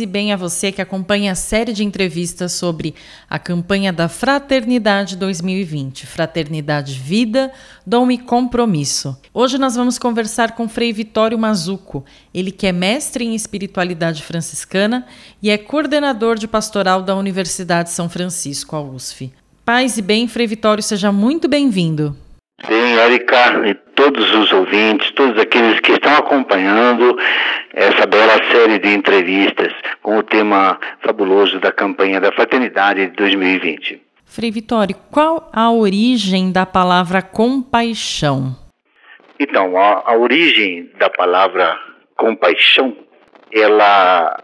e bem a você que acompanha a série de entrevistas sobre a campanha da Fraternidade 2020, Fraternidade Vida, Dom e Compromisso. Hoje nós vamos conversar com Frei Vitório Mazuco, ele que é mestre em espiritualidade franciscana e é coordenador de pastoral da Universidade São Francisco, a USF. Paz e bem, Frei Vitório, seja muito bem-vindo. Sim, Erika e todos os ouvintes, todos aqueles que estão acompanhando essa bela série de entrevistas com o tema fabuloso da campanha da Fraternidade de 2020. Frei Vitório, qual a origem da palavra compaixão? Então, a, a origem da palavra compaixão, ela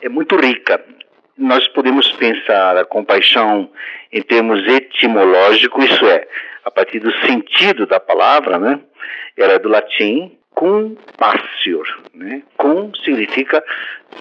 é muito rica. Nós podemos pensar a compaixão em termos etimológicos, isso é, a partir do sentido da palavra, né? Ela é do latim compassior, né? Com significa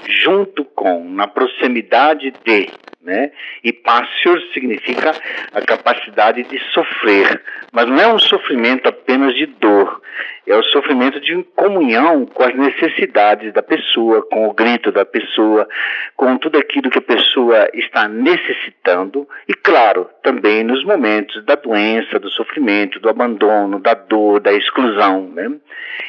junto com, na proximidade de, né? E passior significa a capacidade de sofrer, mas não é um sofrimento apenas de dor, é o sofrimento de comunhão com as necessidades da pessoa, com o grito da pessoa, com tudo aquilo que a pessoa está necessitando e, claro, também nos momentos da doença, do sofrimento, do abandono, da dor, da exclusão. Né?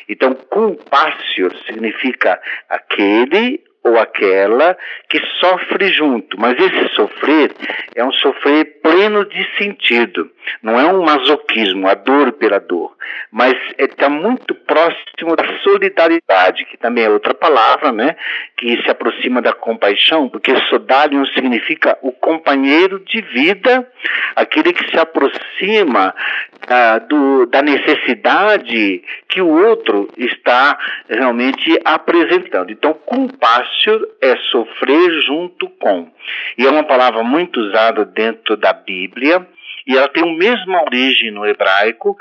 Então, compassio significa aquele ou aquela que sofre junto, mas esse sofrer é um sofrer pleno de sentido, não é um masoquismo, a dor pela dor, mas está muito próximo da solidariedade, que também é outra palavra, né, que se aproxima da compaixão, porque sodalium significa o companheiro de vida, aquele que se aproxima ah, do, da necessidade que o outro está realmente apresentando. Então, compácio é sofrer junto com. E é uma palavra muito usada dentro da Bíblia. E ela tem a mesma origem no hebraico,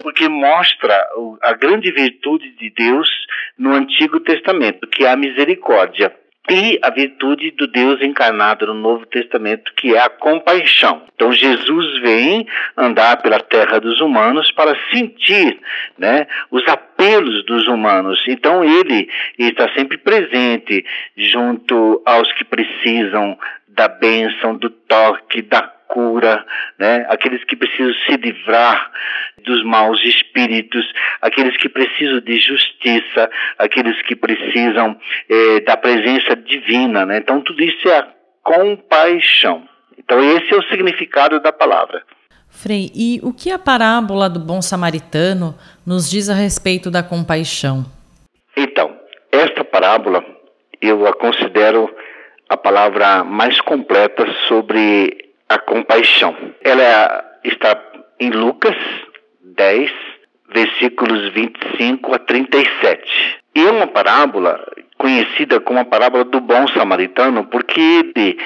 porque mostra a grande virtude de Deus no Antigo Testamento, que é a misericórdia e a virtude do Deus encarnado no Novo Testamento, que é a compaixão. Então Jesus vem andar pela terra dos humanos para sentir né, os apelos dos humanos. Então ele está sempre presente junto aos que precisam da bênção, do toque, da cura, né? aqueles que precisam se livrar dos maus espíritos, aqueles que precisam de justiça, aqueles que precisam eh, da presença divina. Né? Então, tudo isso é a compaixão. Então, esse é o significado da palavra. Frei, e o que a parábola do bom samaritano nos diz a respeito da compaixão? Então, esta parábola eu a considero a palavra mais completa sobre a compaixão. Ela está em Lucas 10, versículos 25 a 37. E é uma parábola conhecida como a parábola do bom samaritano, porque ele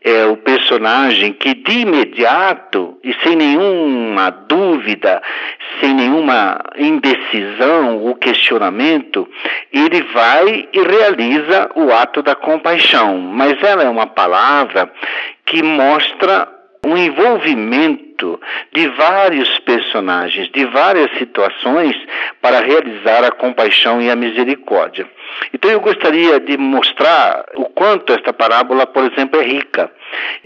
é o personagem que de imediato e sem nenhuma dúvida, sem nenhuma indecisão ou questionamento, ele vai e realiza o ato da compaixão. Mas ela é uma palavra que mostra um envolvimento de vários personagens, de várias situações para realizar a compaixão e a misericórdia. Então eu gostaria de mostrar o quanto esta parábola, por exemplo, é rica.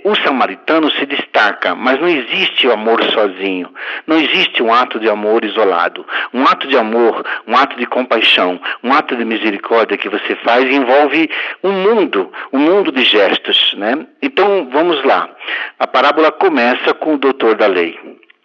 O samaritano se destaca, mas não existe o amor sozinho. Não existe um ato de amor isolado. Um ato de amor, um ato de compaixão, um ato de misericórdia que você faz envolve um mundo, um mundo de gestos, né? Então, vamos lá. A parábola começa com o doutor da lei.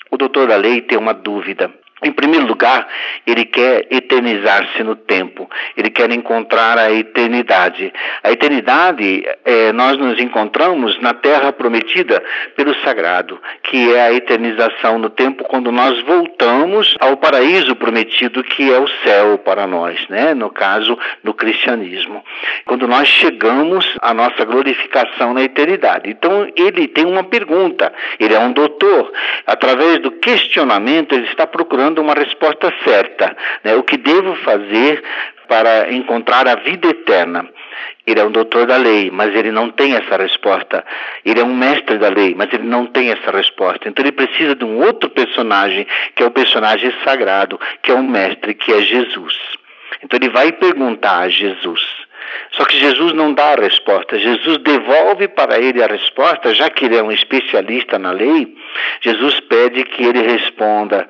O doutor da lei tem uma dúvida. Em primeiro lugar, ele quer eternizar-se no tempo, ele quer encontrar a eternidade. A eternidade, é, nós nos encontramos na terra prometida pelo sagrado, que é a eternização no tempo quando nós voltamos ao paraíso prometido, que é o céu para nós, né? no caso, no cristianismo. Quando nós chegamos à nossa glorificação na eternidade. Então, ele tem uma pergunta, ele é um doutor. Através do questionamento, ele está procurando buscando uma resposta certa. Né? O que devo fazer para encontrar a vida eterna? Ele é um doutor da lei, mas ele não tem essa resposta. Ele é um mestre da lei, mas ele não tem essa resposta. Então ele precisa de um outro personagem, que é o personagem sagrado, que é o mestre, que é Jesus. Então ele vai perguntar a Jesus. Só que Jesus não dá a resposta. Jesus devolve para ele a resposta, já que ele é um especialista na lei. Jesus pede que ele responda: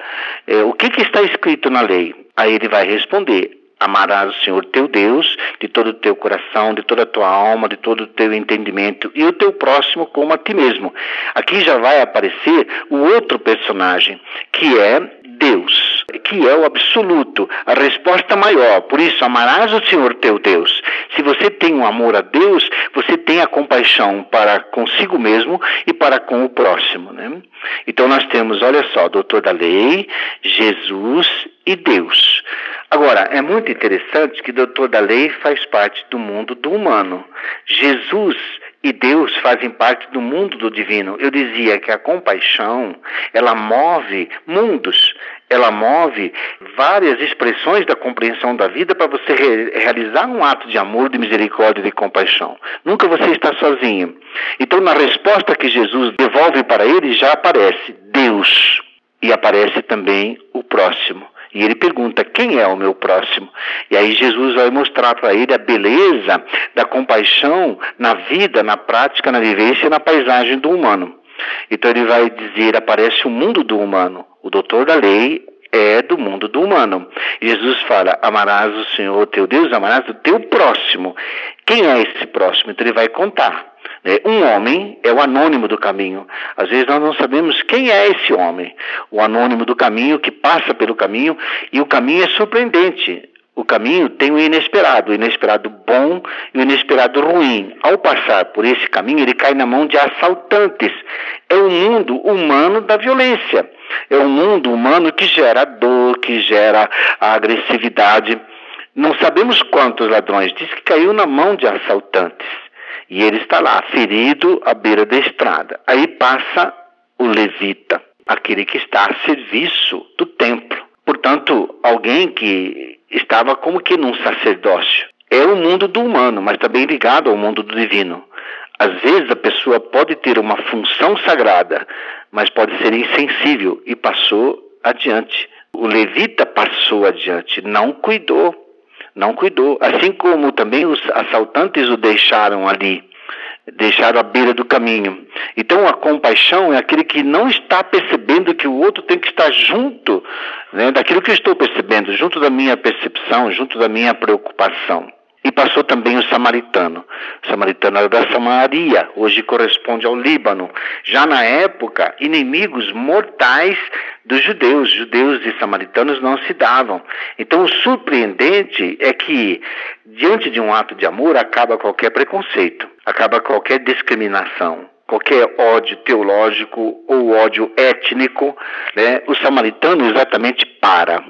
é, o que, que está escrito na lei? Aí ele vai responder: Amarás o Senhor teu Deus de todo o teu coração, de toda a tua alma, de todo o teu entendimento e o teu próximo como a ti mesmo. Aqui já vai aparecer o outro personagem, que é Deus, que é o absoluto, a resposta maior. Por isso, amarás o Senhor teu Deus. Se você tem um amor a Deus, você tem a compaixão para consigo mesmo e para com o próximo. Né? Então, nós temos, olha só, doutor da lei, Jesus e Deus. Agora, é muito interessante que o doutor da lei faz parte do mundo do humano. Jesus e Deus fazem parte do mundo do divino. Eu dizia que a compaixão, ela move mundos, ela move várias expressões da compreensão da vida para você re realizar um ato de amor, de misericórdia e de compaixão. Nunca você está sozinho. Então, na resposta que Jesus devolve para ele, já aparece Deus e aparece também o próximo. E ele pergunta: quem é o meu próximo? E aí Jesus vai mostrar para ele a beleza da compaixão na vida, na prática, na vivência e na paisagem do humano. Então ele vai dizer: aparece o mundo do humano. O doutor da lei é do mundo do humano. Jesus fala: amarás o Senhor teu Deus, amarás o teu próximo. Quem é esse próximo? Então ele vai contar. Né? Um homem é o anônimo do caminho. Às vezes nós não sabemos quem é esse homem, o anônimo do caminho que passa pelo caminho e o caminho é surpreendente. O caminho tem o inesperado, o inesperado bom e o inesperado ruim. Ao passar por esse caminho, ele cai na mão de assaltantes. É o mundo humano da violência. É um mundo humano que gera dor, que gera agressividade. Não sabemos quantos ladrões. Diz que caiu na mão de assaltantes. E ele está lá, ferido à beira da estrada. Aí passa o levita, aquele que está a serviço do templo. Portanto, alguém que estava como que num sacerdócio. É o mundo do humano, mas também ligado ao mundo do divino. Às vezes a pessoa pode ter uma função sagrada, mas pode ser insensível e passou adiante. O levita passou adiante, não cuidou não cuidou. Assim como também os assaltantes o deixaram ali, deixaram à beira do caminho. Então a compaixão é aquele que não está percebendo que o outro tem que estar junto né, daquilo que eu estou percebendo, junto da minha percepção, junto da minha preocupação. E passou também o samaritano. O samaritano era da Samaria, hoje corresponde ao Líbano. Já na época, inimigos mortais dos judeus. Judeus e samaritanos não se davam. Então, o surpreendente é que, diante de um ato de amor, acaba qualquer preconceito, acaba qualquer discriminação qualquer ódio teológico ou ódio étnico, né, o samaritano exatamente para.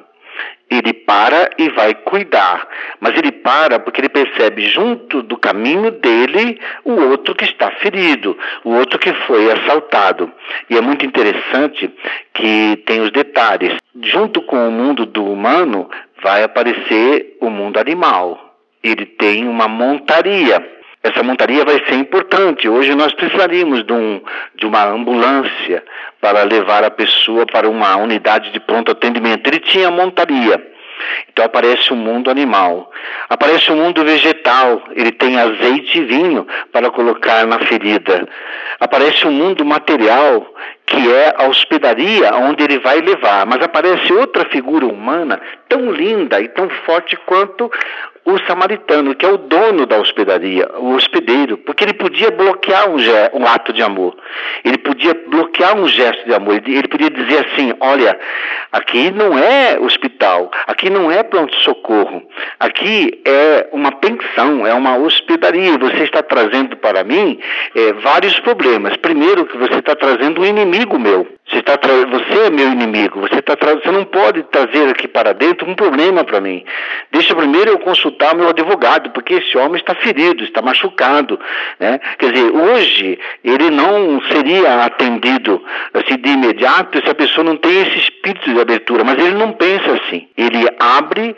Ele para e vai cuidar, mas ele para porque ele percebe junto do caminho dele o outro que está ferido, o outro que foi assaltado. E é muito interessante que tem os detalhes. Junto com o mundo do humano vai aparecer o mundo animal. Ele tem uma montaria. Essa montaria vai ser importante. Hoje nós precisaríamos de, um, de uma ambulância para levar a pessoa para uma unidade de pronto atendimento. Ele tinha montaria. Então aparece o mundo animal. Aparece o mundo vegetal, ele tem azeite e vinho para colocar na ferida. Aparece o mundo material, que é a hospedaria onde ele vai levar. Mas aparece outra figura humana tão linda e tão forte quanto o samaritano, que é o dono da hospedaria, o hospedeiro, porque ele podia bloquear um, um, ato de amor, ele podia bloquear um gesto de amor, ele, podia dizer assim: olha, aqui não é hospital, aqui não é pronto-socorro, aqui é uma pensão, é uma hospedaria. Você está trazendo para mim é, vários problemas. Primeiro, que você está trazendo um inimigo meu. Você, está você é meu inimigo. Você, está você não pode trazer aqui para dentro um problema para mim. Deixa primeiro eu consultar meu advogado, porque esse homem está ferido, está machucado. Né? Quer dizer, hoje ele não seria atendido assim, de imediato se a pessoa não tem esse espírito de abertura, mas ele não pensa assim. Ele abre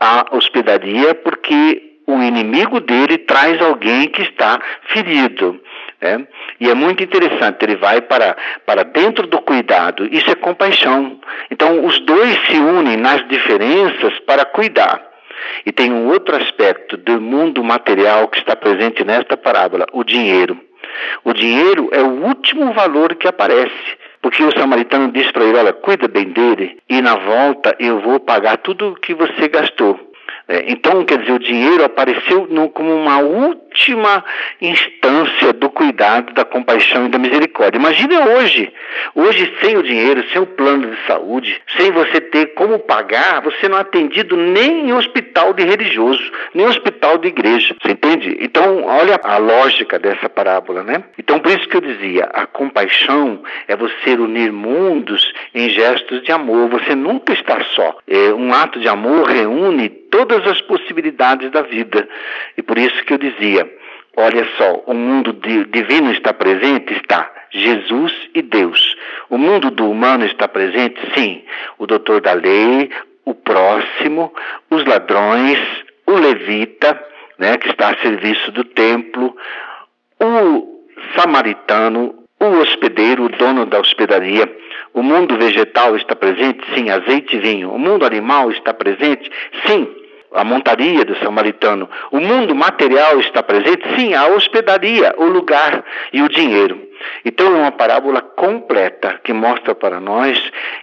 a hospedaria porque o inimigo dele traz alguém que está ferido. Né? E é muito interessante, ele vai para, para dentro do cuidado, isso é compaixão. Então, os dois se unem nas diferenças para cuidar. E tem um outro aspecto do mundo material que está presente nesta parábola: o dinheiro. O dinheiro é o último valor que aparece. Porque o samaritano disse para ele: Olha, cuida bem dele, e na volta eu vou pagar tudo o que você gastou. É, então, quer dizer, o dinheiro apareceu no, como uma última instância do cuidado, da compaixão e da misericórdia. Imagine hoje, hoje sem o dinheiro, sem o plano de saúde, sem você ter como pagar, você não é atendido nem em hospital de religioso, nem em hospital de igreja. Você entende? Então, olha a lógica dessa parábola, né? Então, por isso que eu dizia, a compaixão é você unir mundos em gestos de amor. Você nunca está só. É, um ato de amor reúne todas as possibilidades da vida. E por isso que eu dizia, olha só, o mundo divino está presente? Está. Jesus e Deus. O mundo do humano está presente? Sim. O doutor da lei, o próximo, os ladrões, o levita, né, que está a serviço do templo, o samaritano, o hospedeiro, o dono da hospedaria, o mundo vegetal está presente? Sim, azeite e vinho. O mundo animal está presente? Sim, a montaria do samaritano. O mundo material está presente? Sim, a hospedaria, o lugar e o dinheiro. Então é uma parábola completa que mostra para nós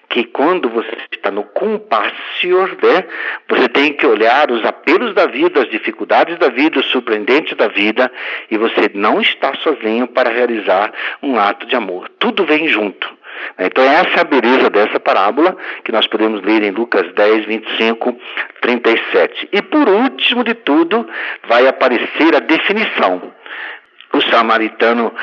que quando você está no compassior, né, você tem que olhar os apelos da vida, as dificuldades da vida, o surpreendente da vida, e você não está sozinho para realizar um ato de amor. Tudo vem junto. Então, essa é a beleza dessa parábola que nós podemos ler em Lucas 10, 25, 37. E por último de tudo, vai aparecer a definição. O samaritano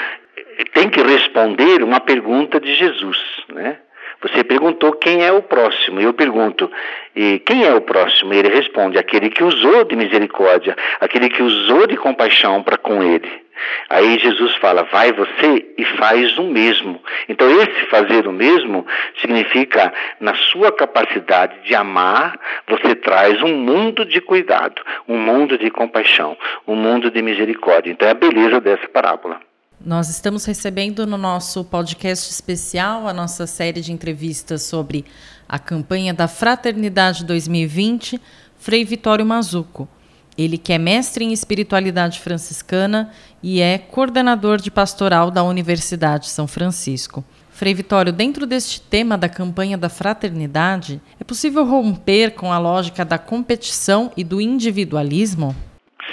tem que responder uma pergunta de Jesus, né? Você perguntou quem é o próximo. Eu pergunto, e quem é o próximo? Ele responde, aquele que usou de misericórdia, aquele que usou de compaixão para com ele. Aí Jesus fala, vai você e faz o mesmo. Então, esse fazer o mesmo significa, na sua capacidade de amar, você traz um mundo de cuidado, um mundo de compaixão, um mundo de misericórdia. Então, é a beleza dessa parábola. Nós estamos recebendo no nosso podcast especial a nossa série de entrevistas sobre a campanha da Fraternidade 2020, Frei Vitório Mazuco. Ele que é mestre em espiritualidade franciscana e é coordenador de pastoral da Universidade São Francisco. Frei Vitório, dentro deste tema da campanha da fraternidade, é possível romper com a lógica da competição e do individualismo?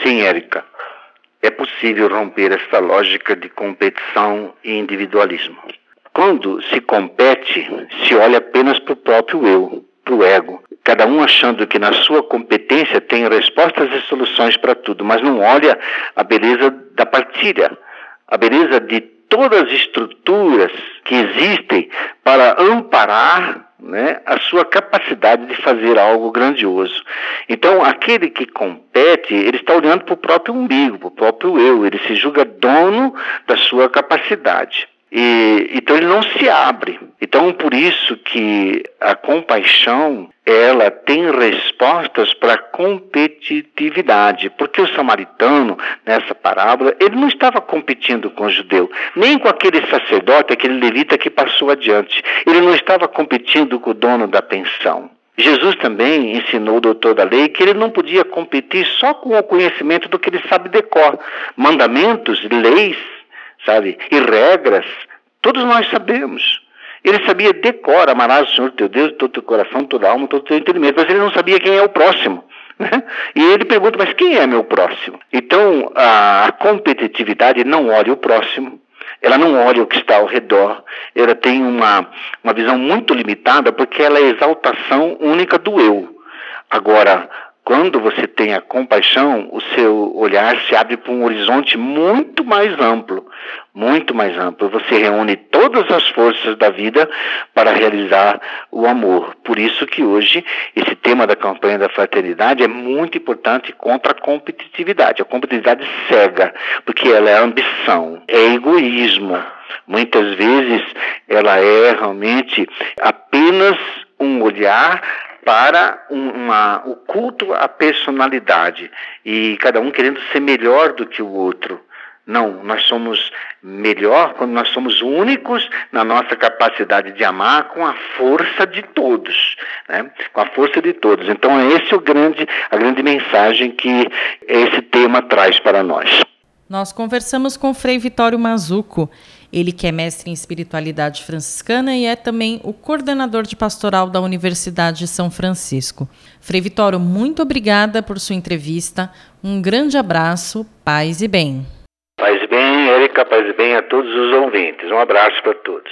Sim, Érica. É possível romper essa lógica de competição e individualismo. Quando se compete, se olha apenas para o próprio eu, para o ego, cada um achando que na sua competência tem respostas e soluções para tudo, mas não olha a beleza da partilha, a beleza de todas as estruturas que existem para amparar né, a sua capacidade de fazer algo grandioso. Então, aquele que compete, ele está olhando para o próprio umbigo, para o próprio eu, ele se julga dono da sua capacidade. E, então ele não se abre. Então por isso que a compaixão ela tem respostas para competitividade, porque o samaritano nessa parábola ele não estava competindo com o judeu, nem com aquele sacerdote, aquele levita que passou adiante. Ele não estava competindo com o dono da pensão. Jesus também ensinou o doutor da lei que ele não podia competir só com o conhecimento do que ele sabe decor, mandamentos, leis sabe? E regras, todos nós sabemos. Ele sabia decora, amarás o Senhor teu Deus de todo o teu coração, toda alma, todo o teu entendimento, mas ele não sabia quem é o próximo. Né? E ele pergunta, mas quem é meu próximo? Então, a competitividade não olha o próximo, ela não olha o que está ao redor, ela tem uma, uma visão muito limitada porque ela é a exaltação única do eu. Agora, Quando você tem a compaixão, o seu olhar se abre para um horizonte muito mais amplo, muito mais amplo. Você reúne todas as forças da vida para realizar o amor. Por isso que hoje esse tema da campanha da fraternidade é muito importante contra a competitividade. A competitividade cega, porque ela é ambição, é egoísmo. Muitas vezes ela é realmente apenas um olhar para uma, o culto à personalidade e cada um querendo ser melhor do que o outro. Não, nós somos melhor quando nós somos únicos na nossa capacidade de amar com a força de todos, né? com a força de todos. Então, é esse o grande, a grande mensagem que esse tema traz para nós. Nós conversamos com Frei Vitório Mazuco. Ele que é mestre em espiritualidade franciscana e é também o coordenador de pastoral da Universidade de São Francisco. Frei Vitório, muito obrigada por sua entrevista. Um grande abraço, paz e bem. Paz e bem, Érica, paz e bem a todos os ouvintes. Um abraço para todos.